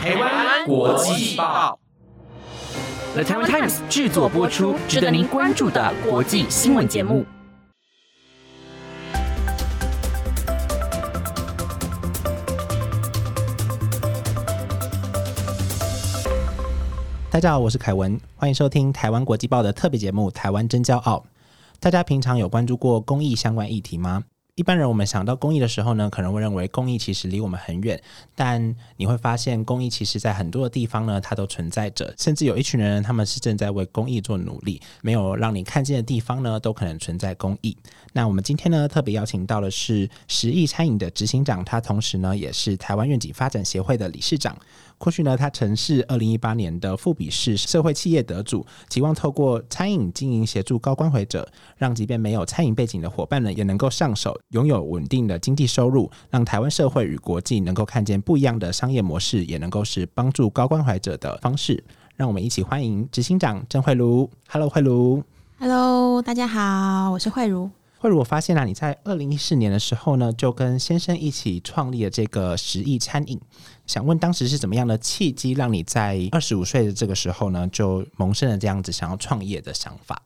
台湾国际报，The Taiwan Times 制作播出，值得您关注的国际新闻节目。大家好，我是凯文，欢迎收听台湾国际报的特别节目《台湾真骄傲》。大家平常有关注过公益相关议题吗？一般人我们想到公益的时候呢，可能会认为公益其实离我们很远，但你会发现公益其实在很多的地方呢，它都存在着，甚至有一群人，他们是正在为公益做努力，没有让你看见的地方呢，都可能存在公益。那我们今天呢，特别邀请到的是十亿餐饮的执行长，他同时呢，也是台湾愿景发展协会的理事长。过去呢，他曾是二零一八年的富比士社会企业得主，期望透过餐饮经营协助高关怀者，让即便没有餐饮背景的伙伴呢，也能够上手，拥有稳定的经济收入，让台湾社会与国际能够看见不一样的商业模式，也能够是帮助高关怀者的方式。让我们一起欢迎执行长郑慧茹。Hello，慧茹。Hello，大家好，我是慧茹。慧茹，我发现啊，你在二零一四年的时候呢，就跟先生一起创立了这个十亿餐饮。想问当时是怎么样的契机，让你在二十五岁的这个时候呢，就萌生了这样子想要创业的想法？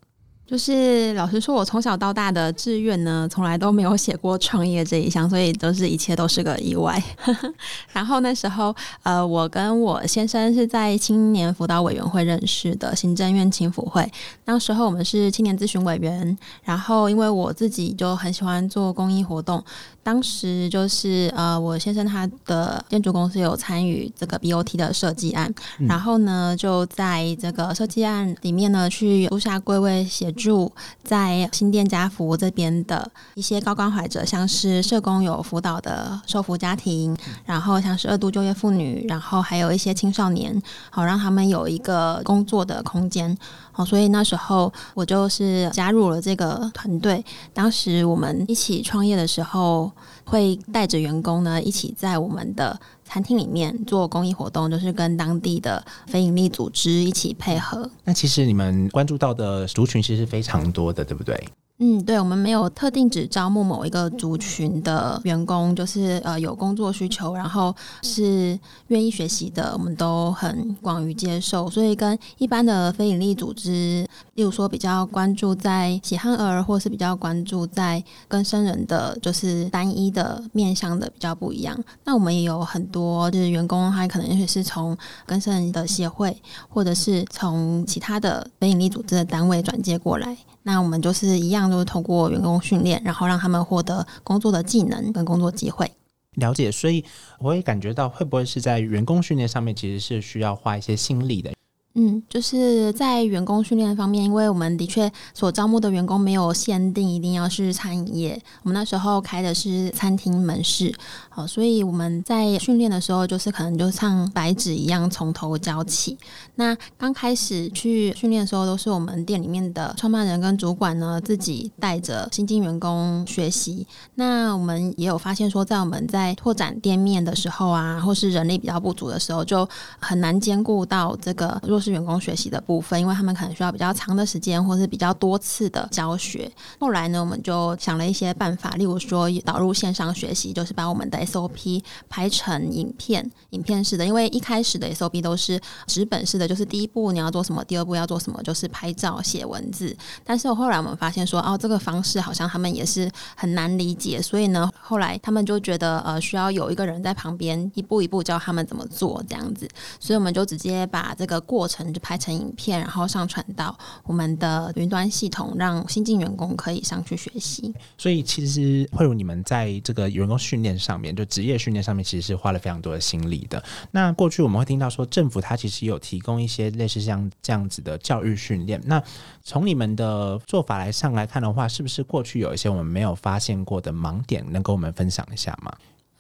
就是老实说，我从小到大的志愿呢，从来都没有写过创业这一项，所以都是一切都是个意外。然后那时候，呃，我跟我先生是在青年辅导委员会认识的，行政院青辅会。那时候我们是青年咨询委员，然后因为我自己就很喜欢做公益活动。当时就是呃，我先生他的建筑公司有参与这个 BOT 的设计案，然后呢，就在这个设计案里面呢，去租下归位协助在新店家福这边的一些高关怀者，像是社工有辅导的受扶家庭，然后像是二度就业妇女，然后还有一些青少年，好让他们有一个工作的空间。好，所以那时候我就是加入了这个团队。当时我们一起创业的时候，会带着员工呢一起在我们的餐厅里面做公益活动，就是跟当地的非营利组织一起配合。那其实你们关注到的族群其实非常多的，对不对？嗯，对，我们没有特定只招募某一个族群的员工，就是呃有工作需求，然后是愿意学习的，我们都很广于接受。所以跟一般的非营利组织，例如说比较关注在喜憨儿，或是比较关注在跟生人的，就是单一的面向的比较不一样。那我们也有很多就是员工，他可能也许是从跟生人的协会，或者是从其他的非营利组织的单位转接过来。那我们就是一样，就是通过员工训练，然后让他们获得工作的技能跟工作机会。了解，所以我也感觉到，会不会是在员工训练上面，其实是需要花一些心力的。嗯，就是在员工训练方面，因为我们的确所招募的员工没有限定一定要是餐饮业，我们那时候开的是餐厅门市，好，所以我们在训练的时候，就是可能就像白纸一样从头教起。那刚开始去训练的时候，都是我们店里面的创办人跟主管呢自己带着新进员工学习。那我们也有发现说，在我们在拓展店面的时候啊，或是人力比较不足的时候，就很难兼顾到这个若。是员工学习的部分，因为他们可能需要比较长的时间，或是比较多次的教学。后来呢，我们就想了一些办法，例如说导入线上学习，就是把我们的 SOP 拍成影片，影片式的。因为一开始的 SOP 都是纸本式的，就是第一步你要做什么，第二步要做什么，就是拍照、写文字。但是后来我们发现说，哦，这个方式好像他们也是很难理解，所以呢，后来他们就觉得呃，需要有一个人在旁边一步一步教他们怎么做这样子。所以我们就直接把这个过程。就拍成影片，然后上传到我们的云端系统，让新进员工可以上去学习。所以，其实会有你们在这个员工训练上面，就职业训练上面，其实是花了非常多的心力的。那过去我们会听到说，政府它其实有提供一些类似像这样子的教育训练。那从你们的做法来上来看的话，是不是过去有一些我们没有发现过的盲点，能跟我们分享一下吗？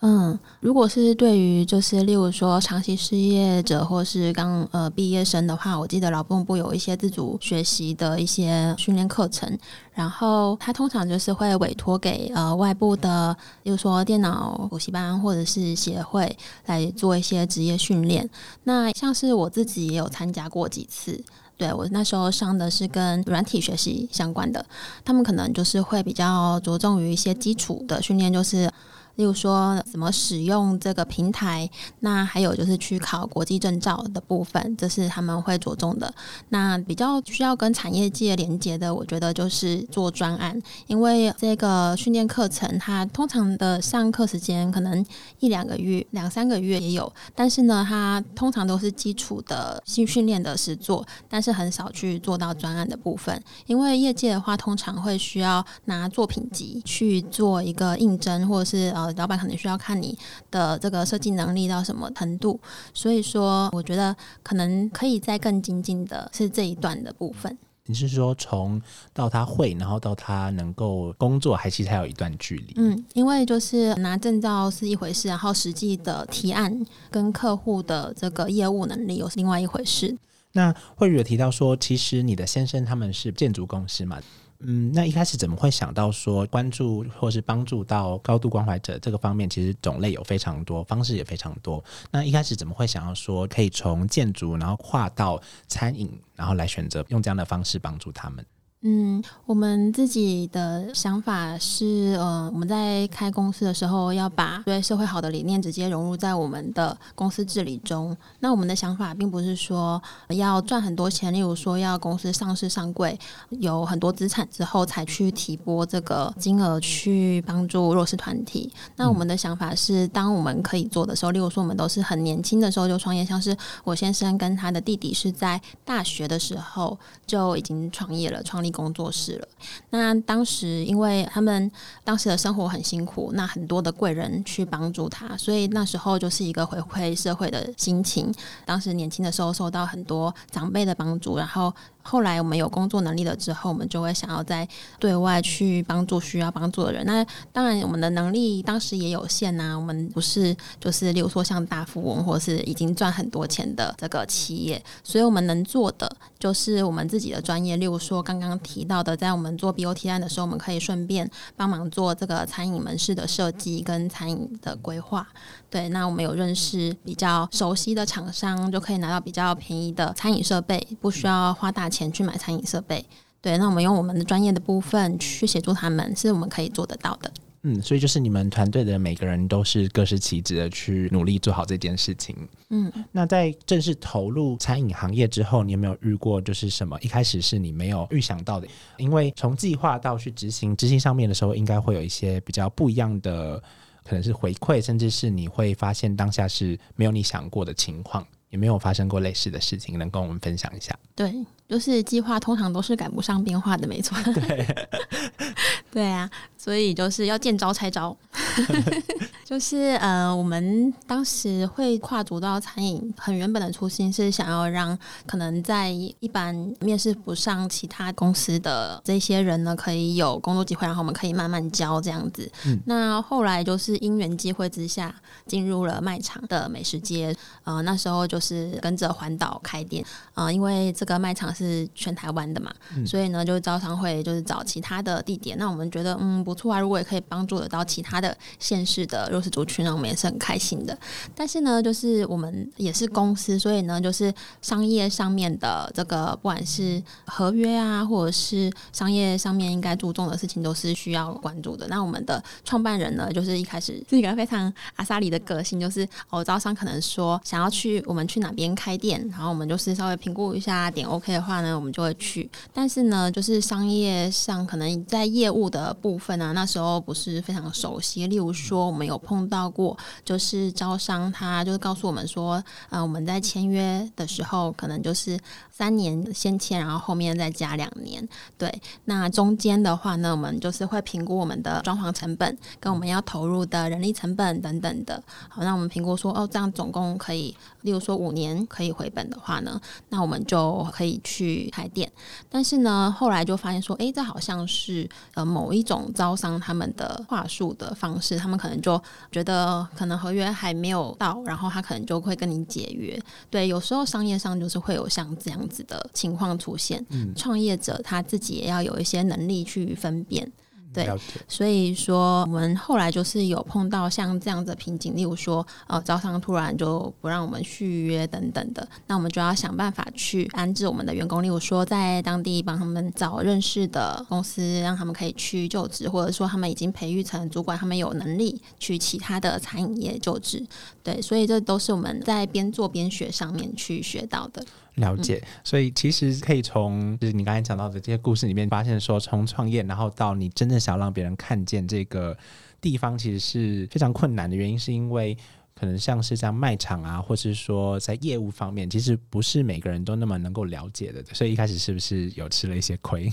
嗯，如果是对于就是例如说长期失业者或是刚呃毕业生的话，我记得劳动部有一些自主学习的一些训练课程，然后他通常就是会委托给呃外部的，例如说电脑补习班或者是协会来做一些职业训练。那像是我自己也有参加过几次，对我那时候上的是跟软体学习相关的，他们可能就是会比较着重于一些基础的训练，就是。例如说怎么使用这个平台，那还有就是去考国际证照的部分，这是他们会着重的。那比较需要跟产业界连接的，我觉得就是做专案，因为这个训练课程它通常的上课时间可能一两个月、两三个月也有，但是呢，它通常都是基础的新训练的实做，但是很少去做到专案的部分，因为业界的话通常会需要拿作品集去做一个应征，或者是呃，老板可能需要看你的这个设计能力到什么程度，所以说我觉得可能可以再更精进的是这一段的部分。你是说从到他会，然后到他能够工作，还其实还有一段距离？嗯，因为就是拿证照是一回事，然后实际的提案跟客户的这个业务能力又是另外一回事。那慧宇有提到说，其实你的先生他们是建筑公司嘛？嗯，那一开始怎么会想到说关注或是帮助到高度关怀者这个方面？其实种类有非常多，方式也非常多。那一开始怎么会想要说可以从建筑，然后跨到餐饮，然后来选择用这样的方式帮助他们？嗯，我们自己的想法是，呃，我们在开公司的时候要把对社会好的理念直接融入在我们的公司治理中。那我们的想法并不是说要赚很多钱，例如说要公司上市上柜，有很多资产之后才去提拨这个金额去帮助弱势团体。那我们的想法是，当我们可以做的时候，例如说我们都是很年轻的时候就创业，像是我先生跟他的弟弟是在大学的时候就已经创业了，创立。工作室了。那当时因为他们当时的生活很辛苦，那很多的贵人去帮助他，所以那时候就是一个回馈社会的心情。当时年轻的时候受到很多长辈的帮助，然后。后来我们有工作能力了之后，我们就会想要在对外去帮助需要帮助的人。那当然，我们的能力当时也有限呐。我们不是就是，例如说像大富翁，或是已经赚很多钱的这个企业。所以我们能做的就是我们自己的专业，例如说刚刚提到的，在我们做 BOT 案的时候，我们可以顺便帮忙做这个餐饮门市的设计跟餐饮的规划。对，那我们有认识比较熟悉的厂商，就可以拿到比较便宜的餐饮设备，不需要花大钱去买餐饮设备。对，那我们用我们的专业的部分去协助他们，是我们可以做得到的。嗯，所以就是你们团队的每个人都是各司其职的去努力做好这件事情。嗯，那在正式投入餐饮行业之后，你有没有遇过就是什么一开始是你没有预想到的？因为从计划到去执行，执行上面的时候，应该会有一些比较不一样的。可能是回馈，甚至是你会发现当下是没有你想过的情况，有没有发生过类似的事情，能跟我们分享一下？对，就是计划通常都是赶不上变化的，没错。对，对啊，所以就是要见招拆招。就是呃，我们当时会跨足到餐饮，很原本的初心是想要让可能在一般面试不上其他公司的这些人呢，可以有工作机会，然后我们可以慢慢教这样子。那后来就是因缘机会之下，进入了卖场的美食街。呃，那时候就是跟着环岛开店。呃，因为这个卖场是全台湾的嘛，所以呢，就招商会就是找其他的地点。那我们觉得嗯不错啊，如果也可以帮助得到其他的县市的。弱势族群，我们也是很开心的。但是呢，就是我们也是公司，所以呢，就是商业上面的这个，不管是合约啊，或者是商业上面应该注重的事情，都是需要关注的。那我们的创办人呢，就是一开始是一个非常阿萨里的个性，就是哦，招商可能说想要去我们去哪边开店，然后我们就是稍微评估一下点 OK 的话呢，我们就会去。但是呢，就是商业上可能在业务的部分呢，那时候不是非常熟悉。例如说，我们有碰到过，就是招商，他就是告诉我们说，呃，我们在签约的时候，可能就是三年先签，然后后面再加两年。对，那中间的话呢，我们就是会评估我们的装潢成本，跟我们要投入的人力成本等等的。好，那我们评估说，哦，这样总共可以，例如说五年可以回本的话呢，那我们就可以去开店。但是呢，后来就发现说，哎，这好像是呃某一种招商他们的话术的方式，他们可能就。觉得可能合约还没有到，然后他可能就会跟你解约。对，有时候商业上就是会有像这样子的情况出现。嗯，创业者他自己也要有一些能力去分辨。对所以说，我们后来就是有碰到像这样的瓶颈，例如说，呃，招商突然就不让我们续约等等的，那我们就要想办法去安置我们的员工，例如说在当地帮他们找认识的公司，让他们可以去就职，或者说他们已经培育成主管，他们有能力去其他的餐饮业就职。对，所以这都是我们在边做边学上面去学到的。了解，所以其实可以从就是你刚才讲到的这些故事里面，发现说从创业，然后到你真正想要让别人看见这个地方，其实是非常困难的原因，是因为可能像是像卖场啊，或是说在业务方面，其实不是每个人都那么能够了解的，所以一开始是不是有吃了一些亏？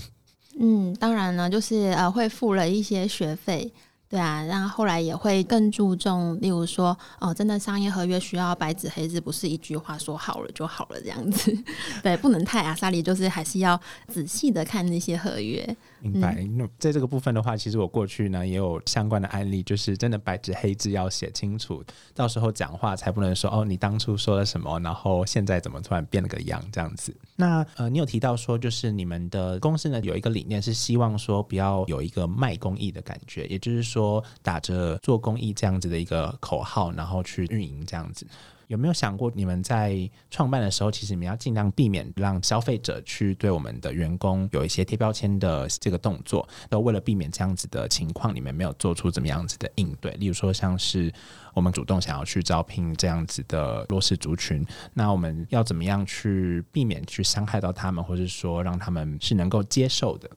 嗯，当然呢，就是呃会付了一些学费。对啊，那后后来也会更注重，例如说，哦，真的商业合约需要白纸黑字，不是一句话说好了就好了这样子。对，不能太阿萨里，就是还是要仔细的看那些合约。明白。那、在这个部分的话，其实我过去呢也有相关的案例，就是真的白纸黑字要写清楚，到时候讲话才不能说哦，你当初说了什么，然后现在怎么突然变了个样这样子。那呃，你有提到说，就是你们的公司呢有一个理念是希望说不要有一个卖公益的感觉，也就是说打着做公益这样子的一个口号，然后去运营这样子。有没有想过，你们在创办的时候，其实你们要尽量避免让消费者去对我们的员工有一些贴标签的这个动作？都为了避免这样子的情况，你们没有做出怎么样子的应对？例如说，像是我们主动想要去招聘这样子的弱势族群，那我们要怎么样去避免去伤害到他们，或者说让他们是能够接受的？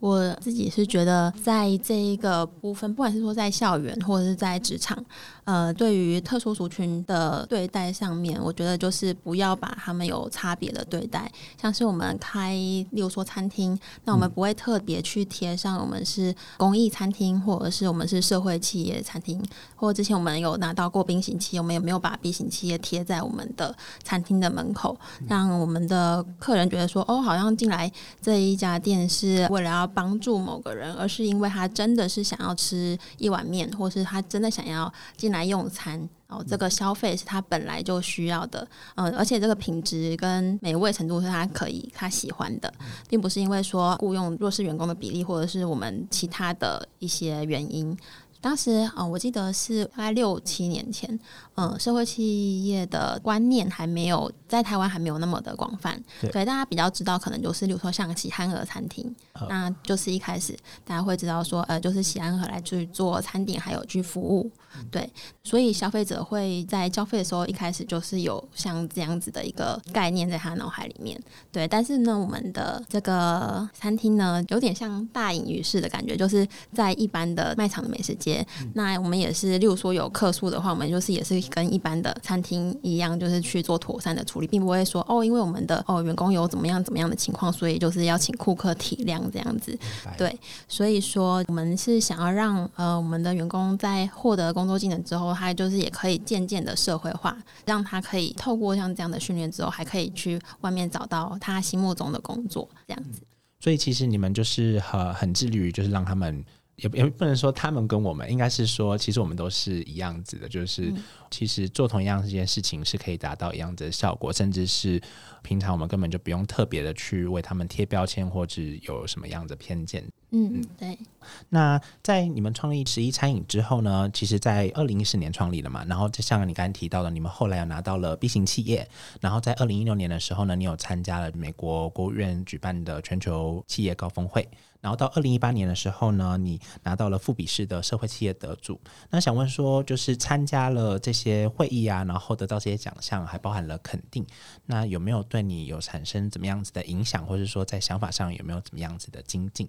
我自己是觉得，在这一个部分，不管是说在校园或者是在职场，呃，对于特殊族群的对待上面，我觉得就是不要把他们有差别的对待。像是我们开，例如说餐厅，那我们不会特别去贴上我们是公益餐厅，或者是我们是社会企业餐厅，或者之前我们有拿到过 B 型企业，我们也没有把 B 型企业贴在我们的餐厅的门口，让我们的客人觉得说，哦，好像进来这一家店是为了要帮助某个人，而是因为他真的是想要吃一碗面，或是他真的想要进来用餐。哦，这个消费是他本来就需要的，嗯、而且这个品质跟美味程度是他可以他喜欢的，并不是因为说雇佣弱势员工的比例，或者是我们其他的一些原因。当时，呃，我记得是大概六七年前，嗯、社会企业的观念还没有在台湾还没有那么的广泛，对大家比较知道可能就是，比如说像喜憨儿餐厅，那就是一开始大家会知道说，呃，就是喜憨儿来去做餐点，还有去服务，对，所以消费者会在交费的时候一开始就是有像这样子的一个概念在他脑海里面，对，但是呢，我们的这个餐厅呢，有点像大隐于市的感觉，就是在一般的卖场的美食街，那我们也是，例如说有客诉的话，我们就是也是跟一般的餐厅一样，就是去做妥善的处理，并不会说哦，因为我们的哦员工有怎么样怎么样的情况，所以就是要请顾客体谅这样子。对，所以说我们是想要让呃我们的员工在获得工作技能之后，他就是也可以渐渐的社会化，让他可以透过像这样的训练之后，还可以去外面找到他心目中的工作，这样子。所以其实你们就是很很致力于，就是让他们也也不能说他们跟我们，应该是说其实我们都是一样子的，就是其实做同样这件事情是可以达到一样的效果，甚至是平常我们根本就不用特别的去为他们贴标签或者有什么样的偏见。嗯，对。那在你们创立十一餐饮之后呢，其实，在二零一四年创立了嘛，然后就像你刚才提到的，你们后来又拿到了 B 型企业，然后在二零一六年的时候呢，你有参加了美国国务院举办的全球企业高峰会，然后到二零一八年的时候呢，你拿到了富比士的社会企业得主。那想问说，就是参加了这些会议啊，然后得到这些奖项，还包含了肯定，那有没有对你有产生怎么样子的影响，或者说在想法上有没有怎么样子的精进？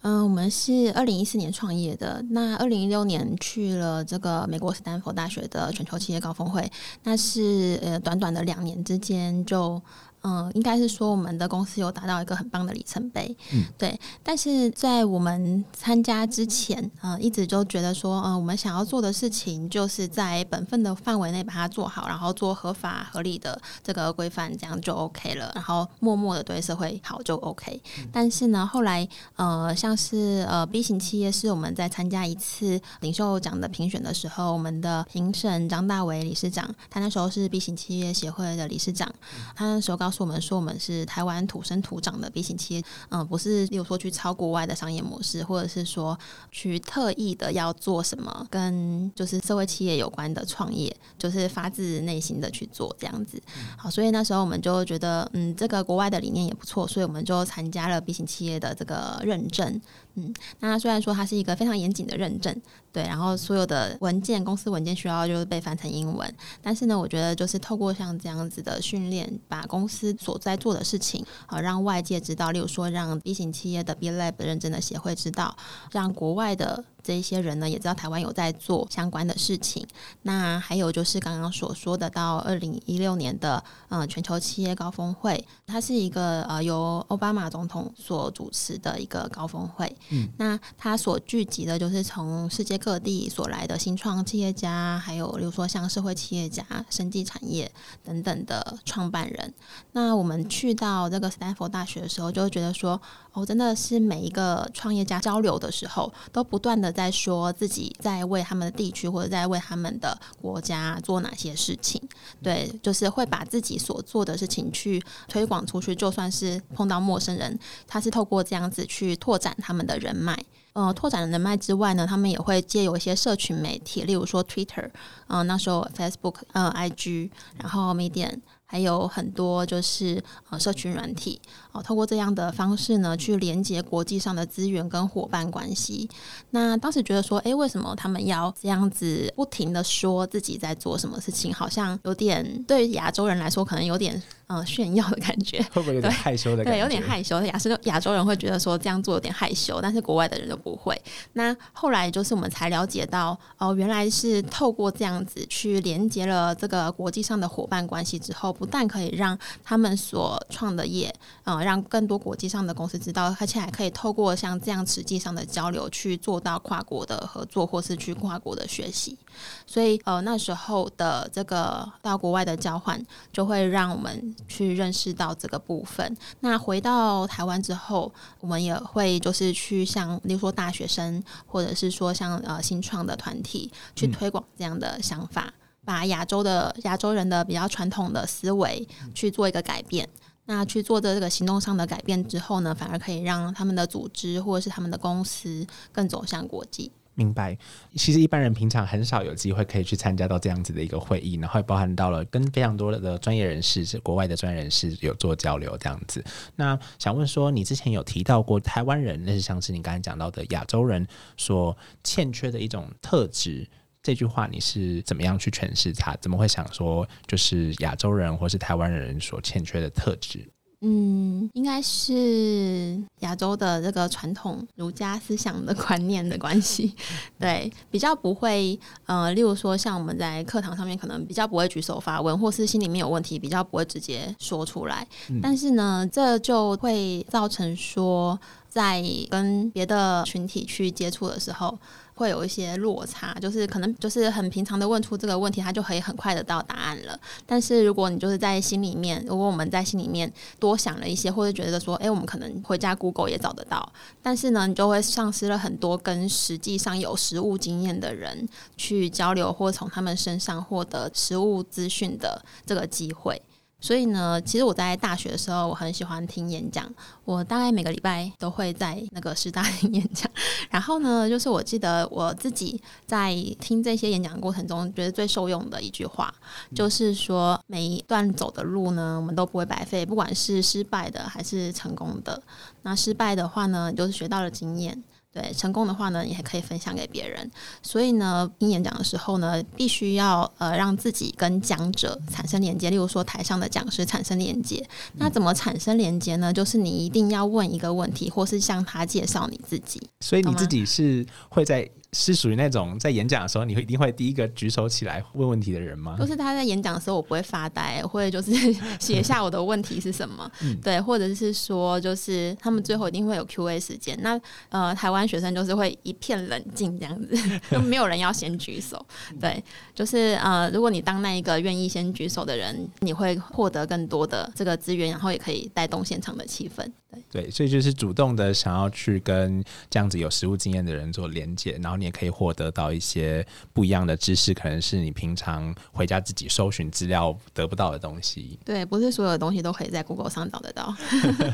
嗯，我们是二零一四年创业的，那二零一六年去了这个美国斯坦福大学的全球企业高峰会，那是呃短短的两年之间就。嗯，应该是说我们的公司有达到一个很棒的里程碑，嗯，对。但是在我们参加之前，呃，一直就觉得说，嗯、我们想要做的事情就是在本分的范围内把它做好，然后做合法合理的这个规范，这样就 OK 了。然后默默的对社会好就 OK。但是呢，后来呃，像是呃 B 型企业是我们在参加一次领袖奖的评选的时候，我们的评审张大为理事长，他那时候是 B 型企业协会的理事长，他那时候告告诉我们说，我们是台湾土生土长的 B 型企业，嗯，不是例如说去抄国外的商业模式，或者是说去特意的要做什么跟就是社会企业有关的创业，就是发自内心的去做这样子。好，所以那时候我们就觉得，嗯，这个国外的理念也不错，所以我们就参加了 B 型企业的这个认证。嗯，那虽然说它是一个非常严谨的认证，对，然后所有的文件、公司文件需要就是被翻成英文，但是呢，我觉得就是透过像这样子的训练，把公司所在做的事情，啊，让外界知道，例如说让 B 型企业的 B Lab 认证的协会知道，让国外的。这一些人呢，也知道台湾有在做相关的事情。那还有就是刚刚所说的，到二零一六年的嗯全球企业高峰会，它是一个呃由奥巴马总统所主持的一个高峰会。嗯，那它所聚集的就是从世界各地所来的新创企业家，还有比如说像社会企业家、生技产业等等的创办人。那我们去到这个斯坦福大学的时候，就会觉得说，哦，真的是每一个创业家交流的时候，都不断的。在说自己在为他们的地区或者在为他们的国家做哪些事情，对，就是会把自己所做的事情去推广出去。就算是碰到陌生人，他是透过这样子去拓展他们的人脉。呃，拓展人脉之外呢，他们也会借有一些社群媒体，例如说 Twitter，嗯，那时候 Facebook，呃，IG，然后 Medium。还有很多就是呃社群软体哦，透过这样的方式呢，去连接国际上的资源跟伙伴关系。那当时觉得说，哎，为什么他们要这样子不停的说自己在做什么事情？好像有点对亚洲人来说，可能有点嗯炫耀的感觉，会不会有点害羞的？对，有点害羞。亚洲亚洲人会觉得说这样做有点害羞，但是国外的人就不会。那后来就是我们才了解到，哦，原来是透过这样子去连接了这个国际上的伙伴关系之后。不但可以让他们所创的业，嗯，让更多国际上的公司知道，而且还可以透过像这样实际上的交流，去做到跨国的合作，或是去跨国的学习。所以，呃，那时候的这个到国外的交换，就会让我们去认识到这个部分。那回到台湾之后，我们也会就是去像，例如说大学生，或者是说像呃新创的团体，去推广这样的想法。把亚洲的亚洲人的比较传统的思维去做一个改变，那去做的这个行动上的改变之后呢，反而可以让他们的组织或者是他们的公司更走向国际。明白。其实一般人平常很少有机会可以去参加到这样子的一个会议，然后也包含到了跟非常多的专业人士、国外的专业人士有做交流这样子。那想问说，你之前有提到过台湾人，那是像是你刚才讲到的亚洲人所欠缺的一种特质。这句话你是怎么样去诠释它？怎么会想说就是亚洲人或是台湾人所欠缺的特质？嗯，应该是亚洲的这个传统儒家思想的观念的关系，对，比较不会呃，例如说像我们在课堂上面可能比较不会举手发问，或是心里面有问题比较不会直接说出来，但是呢，这就会造成说在跟别的群体去接触的时候。会有一些落差，就是可能就是很平常的问出这个问题，他就可以很快的到答案了。但是如果你就是在心里面，如果我们在心里面多想了一些，或者觉得说，哎，我们可能回家 Google 也找得到，但是呢，你就会丧失了很多跟实际上有实物经验的人去交流，或从他们身上获得实物资讯的这个机会。所以呢，其实我在大学的时候，我很喜欢听演讲。我大概每个礼拜都会在那个师大听演讲。然后呢，就是我记得我自己在听这些演讲的过程中，觉得最受用的一句话，就是说每一段走的路呢，我们都不会白费，不管是失败的还是成功的。那失败的话呢，就是学到了经验。对，成功的话呢，你还可以分享给别人。所以呢，听演讲的时候呢，必须要呃让自己跟讲者产生连接。例如说，台上的讲师产生连接，那怎么产生连接呢？就是你一定要问一个问题，或是向他介绍你自己。所以你自己是会在。是属于那种在演讲的时候，你会一定会第一个举手起来问问题的人吗？就是他在演讲的时候，我不会发呆，会就是写下我的问题是什么，对，或者是说，就是他们最后一定会有 Q A 时间。那呃，台湾学生就是会一片冷静这样子，就没有人要先举手。对，就是呃，如果你当那一个愿意先举手的人，你会获得更多的这个资源，然后也可以带动现场的气氛。对，所以就是主动的想要去跟这样子有实务经验的人做连接，然后。你也可以获得到一些不一样的知识，可能是你平常回家自己搜寻资料得不到的东西。对，不是所有的东西都可以在 Google 上找得到。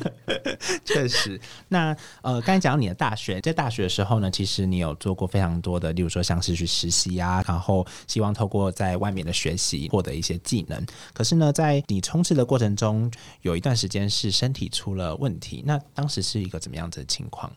确实，那呃，刚才讲到你的大学，在大学的时候呢，其实你有做过非常多的，例如说像是去实习啊，然后希望透过在外面的学习获得一些技能。可是呢，在你冲刺的过程中，有一段时间是身体出了问题，那当时是一个怎么样子的情况？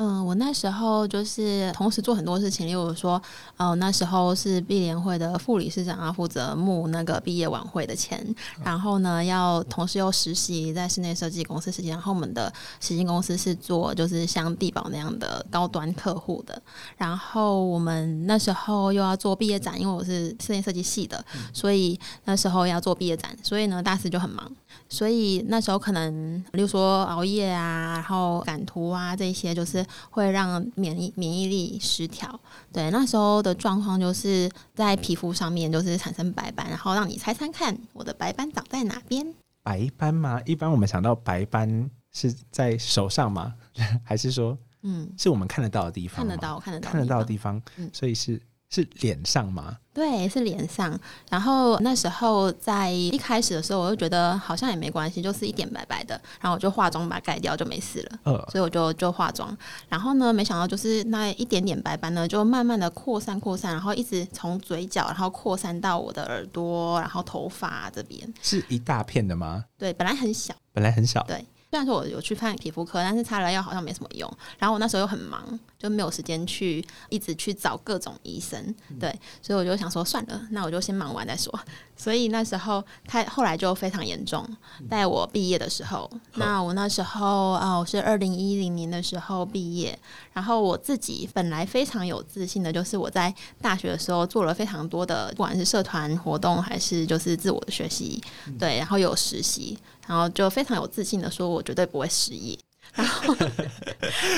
嗯，我那时候就是同时做很多事情，例如说，哦，那时候是碧联会的副理事长，要负责募那个毕业晚会的钱，然后呢，要同时又实习在室内设计公司实习，然后我们的实习公司是做就是像地保那样的高端客户的，然后我们那时候又要做毕业展，因为我是室内设计系的，所以那时候要做毕业展，所以呢，大四就很忙。所以那时候可能，比如说熬夜啊，然后赶图啊，这些就是会让免疫免疫力失调。对，那时候的状况就是在皮肤上面就是产生白斑，然后让你猜猜看我的白斑长在哪边？白斑吗？一般我们想到白斑是在手上吗？还是说，嗯，是我们看得到的地方？看得到，看得到，看得到的地方。嗯，所以是。是脸上吗？对，是脸上。然后那时候在一开始的时候，我就觉得好像也没关系，就是一点白白的。然后我就化妆把它盖掉，就没事了。呃，所以我就就化妆。然后呢，没想到就是那一点点白斑呢，就慢慢的扩散扩散，然后一直从嘴角，然后扩散到我的耳朵，然后头发这边。是一大片的吗？对，本来很小，本来很小。对。虽然说我有去看皮肤科，但是擦了药好像没什么用。然后我那时候又很忙，就没有时间去一直去找各种医生。对，所以我就想说算了，那我就先忙完再说。所以那时候他后来就非常严重。在我毕业的时候，那我那时候啊，我是二零一零年的时候毕业。然后我自己本来非常有自信的，就是我在大学的时候做了非常多的，不管是社团活动还是就是自我的学习，对，然后有实习。然后就非常有自信的说，我绝对不会失业。然后，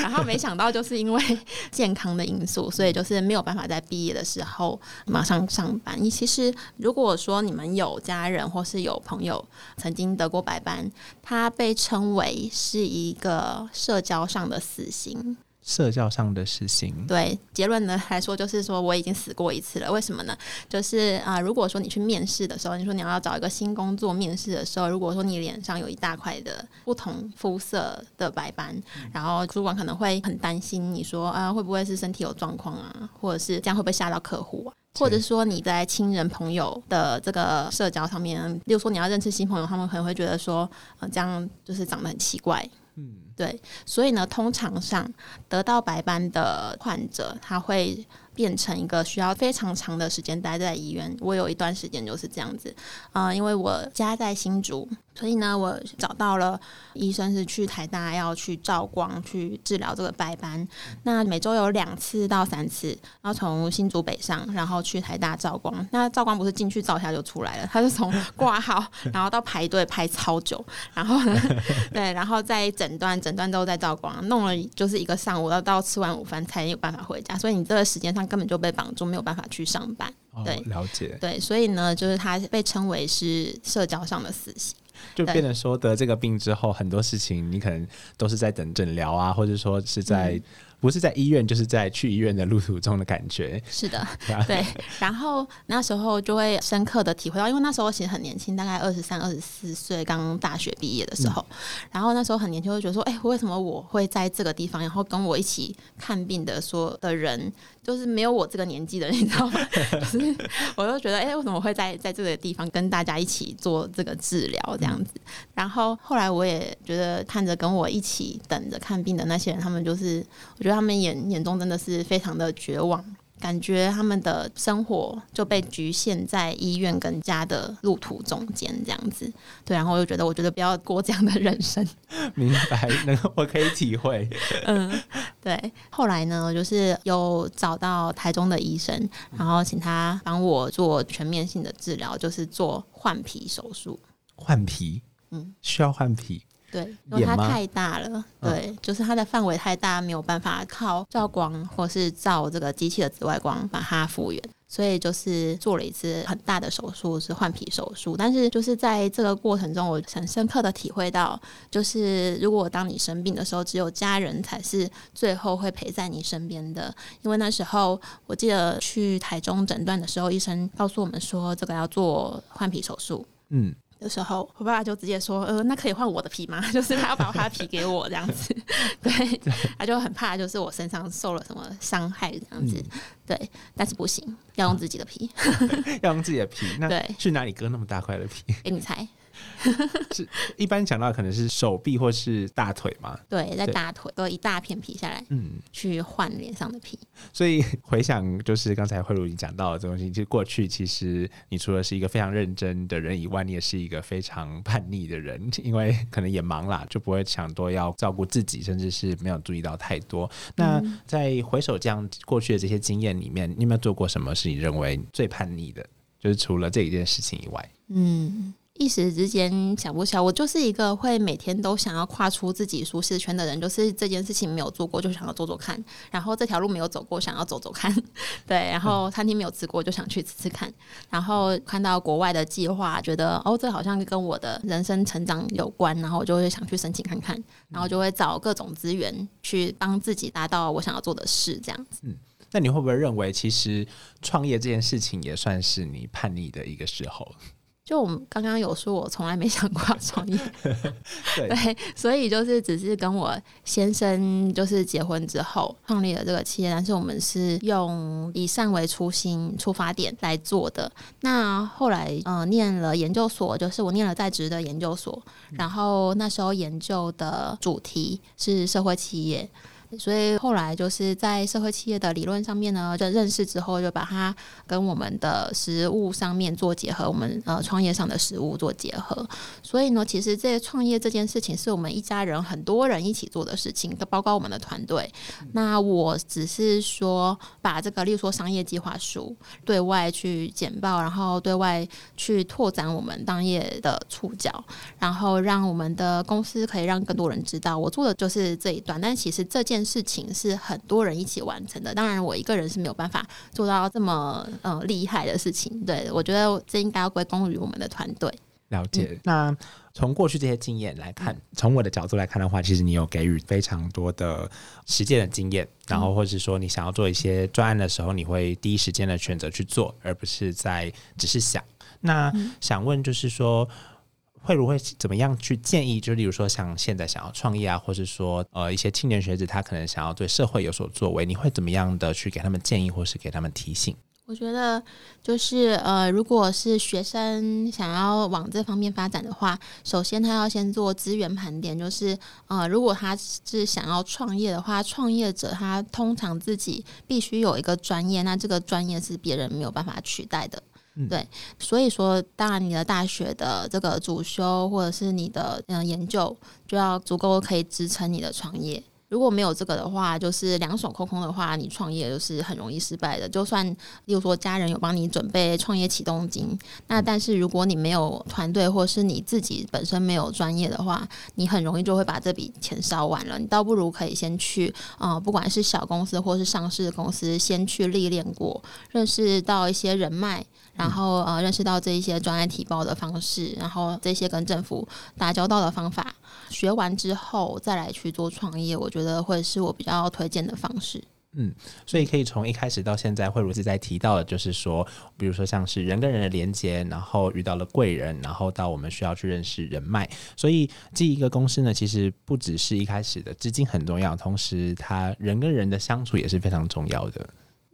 然后没想到就是因为 健康的因素，所以就是没有办法在毕业的时候马上上班。其实如果说你们有家人或是有朋友曾经得过白斑，它被称为是一个社交上的死刑。社交上的事情，对结论呢来说，就是说我已经死过一次了。为什么呢？就是啊，如果说你去面试的时候，你说你要找一个新工作面试的时候，如果说你脸上有一大块的不同肤色的白斑，然后主管可能会很担心，你说啊会不会是身体有状况啊，或者是这样会不会吓到客户啊？或者说你在亲人朋友的这个社交上面，例如说你要认识新朋友，他们可能会觉得说，呃，这样就是长得很奇怪。对，所以呢，通常上得到白斑的患者，他会。变成一个需要非常长的时间待在医院。我有一段时间就是这样子，啊，因为我家在新竹，所以呢，我找到了医生是去台大要去照光去治疗这个白斑。那每周有两次到三次，然后从新竹北上，然后去台大照光。那照光不是进去照一下就出来了，他是从挂号，然后到排队排超久，然后呢，对，然后再诊断，诊断之后再照光，弄了就是一个上午，要到吃完午饭才有办法回家。所以你这个时间上。根本就被绑住，没有办法去上班。对，了解。对，所以呢，就是他被称为是社交上的死刑，就变成说得这个病之后，很多事情你可能都是在等诊疗啊，或者说是在。不是在医院，就是在去医院的路途中的感觉。是的，对。然后那时候就会深刻的体会到，因为那时候其实很年轻，大概二十三、二十四岁，刚大学毕业的时候。然后那时候很年轻，会觉得说：“哎，为什么我会在这个地方？然后跟我一起看病的说的人，就是没有我这个年纪的，你知道吗？”就是我就觉得：“哎，为什么会在在这个地方跟大家一起做这个治疗这样子？”然后后来我也觉得，看着跟我一起等着看病的那些人，他们就是我觉得。他们眼眼中真的是非常的绝望，感觉他们的生活就被局限在医院跟家的路途中间这样子。对，然后我就觉得，我觉得不要过这样的人生。明白，能我可以体会。嗯，对。后来呢，就是有找到台中的医生，然后请他帮我做全面性的治疗，就是做换皮手术。换皮？嗯，需要换皮。对，因为它太大了，对，就是它的范围太大，没有办法靠照光或是照这个机器的紫外光把它复原，所以就是做了一次很大的手术，是换皮手术。但是就是在这个过程中，我很深刻的体会到，就是如果当你生病的时候，只有家人才是最后会陪在你身边的。因为那时候我记得去台中诊断的时候，医生告诉我们说，这个要做换皮手术。嗯，的时候，我爸爸就直接说：“呃，那可以换我的皮吗？就是他要把他的皮给我这样子。”对，他就很怕，就是我身上受了什么伤害这样子。对，但是不行，要用自己的皮。要用自己的皮，那对去哪里割那么大块的皮？给你猜，是一般讲到可能是手臂或是大腿嘛。对，在大腿割一大片皮下来，嗯，去换脸上的皮。所以回想，就是刚才慧茹你讲到的这东西，就过去其实你除了是一个非常认真的人以外，你也是一个非常叛逆的人，因为可能也忙啦，就不会想多要照顾自己，甚至是没有注意到太多。那在回首这样过去的这些经验里面，你有没有做过什么是你认为最叛逆的？就是除了这一件事情以外，嗯，一时之间想不起来。我就是一个会每天都想要跨出自己舒适圈的人，就是这件事情没有做过就想要做做看，然后这条路没有走过想要走走看，对，然后餐厅没有吃过就想去吃吃看，然后看到国外的计划，觉得哦，这好像跟我的人生成长有关，然后我就会想去申请看看，然后就会找各种资源去帮自己达到我想要做的事，这样子。嗯那你会不会认为，其实创业这件事情也算是你叛逆的一个时候？就我们刚刚有说，我从来没想过要创业，对 对，所以就是只是跟我先生就是结婚之后创立了这个企业，但是我们是用以善为初心出发点来做的。那后来呃念了研究所，就是我念了在职的研究所，然后那时候研究的主题是社会企业。所以后来就是在社会企业的理论上面呢，就认识之后，就把它跟我们的实物上面做结合，我们呃创业上的实物做结合。所以呢，其实这创业这件事情是我们一家人很多人一起做的事情，包括我们的团队。那我只是说把这个，例如说商业计划书对外去简报，然后对外去拓展我们当业的触角，然后让我们的公司可以让更多人知道。我做的就是这一段，但其实这件事情是很多人一起完成的。当然，我一个人是没有办法做到这么呃厉害的事情。对我觉得这应该要归功于我们的团队。了解。那从过去这些经验来看，从我的角度来看的话，其实你有给予非常多的实践的经验，然后或是说你想要做一些专案的时候，你会第一时间的选择去做，而不是在只是想。那想问就是说。慧茹会怎么样去建议？就例如说，像现在想要创业啊，或是说呃一些青年学子，他可能想要对社会有所作为，你会怎么样的去给他们建议，或是给他们提醒？我觉得就是呃，如果是学生想要往这方面发展的话，首先他要先做资源盘点，就是呃，如果他是想要创业的话，创业者他通常自己必须有一个专业，那这个专业是别人没有办法取代的。对，所以说，当然你的大学的这个主修或者是你的嗯研究，就要足够可以支撑你的创业。如果没有这个的话，就是两手空空的话，你创业就是很容易失败的。就算例如说家人有帮你准备创业启动金，那但是如果你没有团队，或是你自己本身没有专业的话，你很容易就会把这笔钱烧完了。你倒不如可以先去，呃，不管是小公司或是上市公司，先去历练过，认识到一些人脉。然后呃，认识到这一些专案提报的方式，然后这些跟政府打交道的方法，学完之后再来去做创业，我觉得会是我比较推荐的方式。嗯，所以可以从一开始到现在，慧茹是在提到的，就是说，比如说像是人跟人的连接，然后遇到了贵人，然后到我们需要去认识人脉。所以，这一个公司呢，其实不只是一开始的资金很重要，同时，他人跟人的相处也是非常重要的。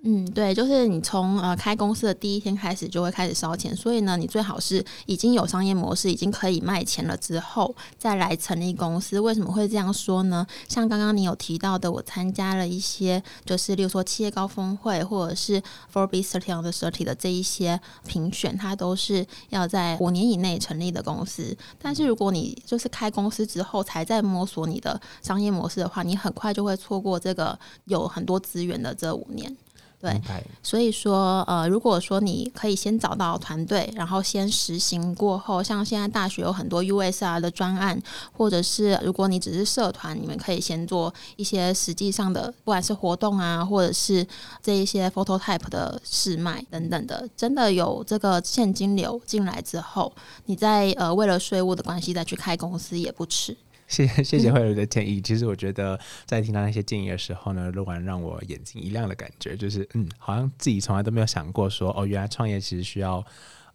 嗯，对，就是你从呃开公司的第一天开始就会开始烧钱，所以呢，你最好是已经有商业模式，已经可以卖钱了之后再来成立公司。为什么会这样说呢？像刚刚你有提到的，我参加了一些，就是例如说企业高峰会或者是 Forbes Thirty on the Thirty 的这一些评选，它都是要在五年以内成立的公司。但是如果你就是开公司之后才在摸索你的商业模式的话，你很快就会错过这个有很多资源的这五年。对所以说，呃，如果说你可以先找到团队，然后先实行过后，像现在大学有很多 USR 的专案，或者是如果你只是社团，你们可以先做一些实际上的，不管是活动啊，或者是这一些 phototype 的试卖等等的，真的有这个现金流进来之后，你再呃为了税务的关系再去开公司也不迟。谢谢谢谢慧茹的建议。其实我觉得在听到那些建议的时候呢，录完让我眼睛一亮的感觉，就是嗯，好像自己从来都没有想过说，哦，原来创业其实需要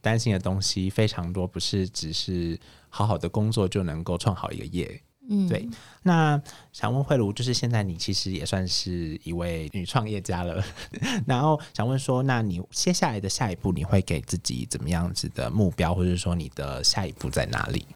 担心的东西非常多，不是只是好好的工作就能够创好一个业。嗯，对，那想问慧茹，就是现在你其实也算是一位女创业家了，然后想问说，那你接下来的下一步，你会给自己怎么样子的目标，或者说你的下一步在哪里？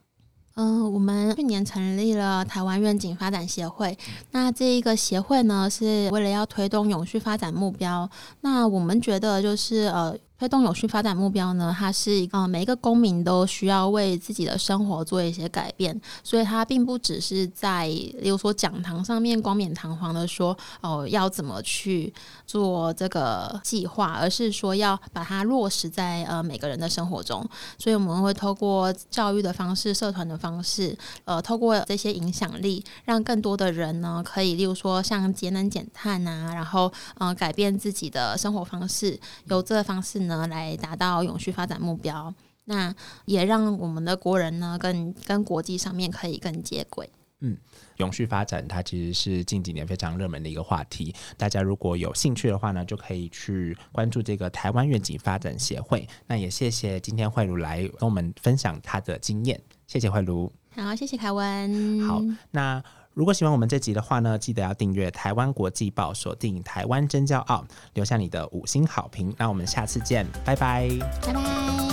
嗯，我们去年成立了台湾愿景发展协会。那这一个协会呢，是为了要推动永续发展目标。那我们觉得就是呃。推动有序发展目标呢，它是呃每一个公民都需要为自己的生活做一些改变，所以它并不只是在，例如说讲堂上面冠冕堂皇的说哦要怎么去做这个计划，而是说要把它落实在呃每个人的生活中。所以我们会透过教育的方式、社团的方式，呃，透过这些影响力，让更多的人呢可以，例如说像节能减碳啊，然后呃改变自己的生活方式，由这个方式。呢，来达到永续发展目标，那也让我们的国人呢，跟跟国际上面可以更接轨。嗯，永续发展它其实是近几年非常热门的一个话题，大家如果有兴趣的话呢，就可以去关注这个台湾愿景发展协会。那也谢谢今天慧茹来跟我们分享她的经验，谢谢慧茹。好，谢谢凯文。好，那。如果喜欢我们这集的话呢，记得要订阅台湾国际报，锁定台湾真骄傲，留下你的五星好评。那我们下次见，拜拜，拜拜。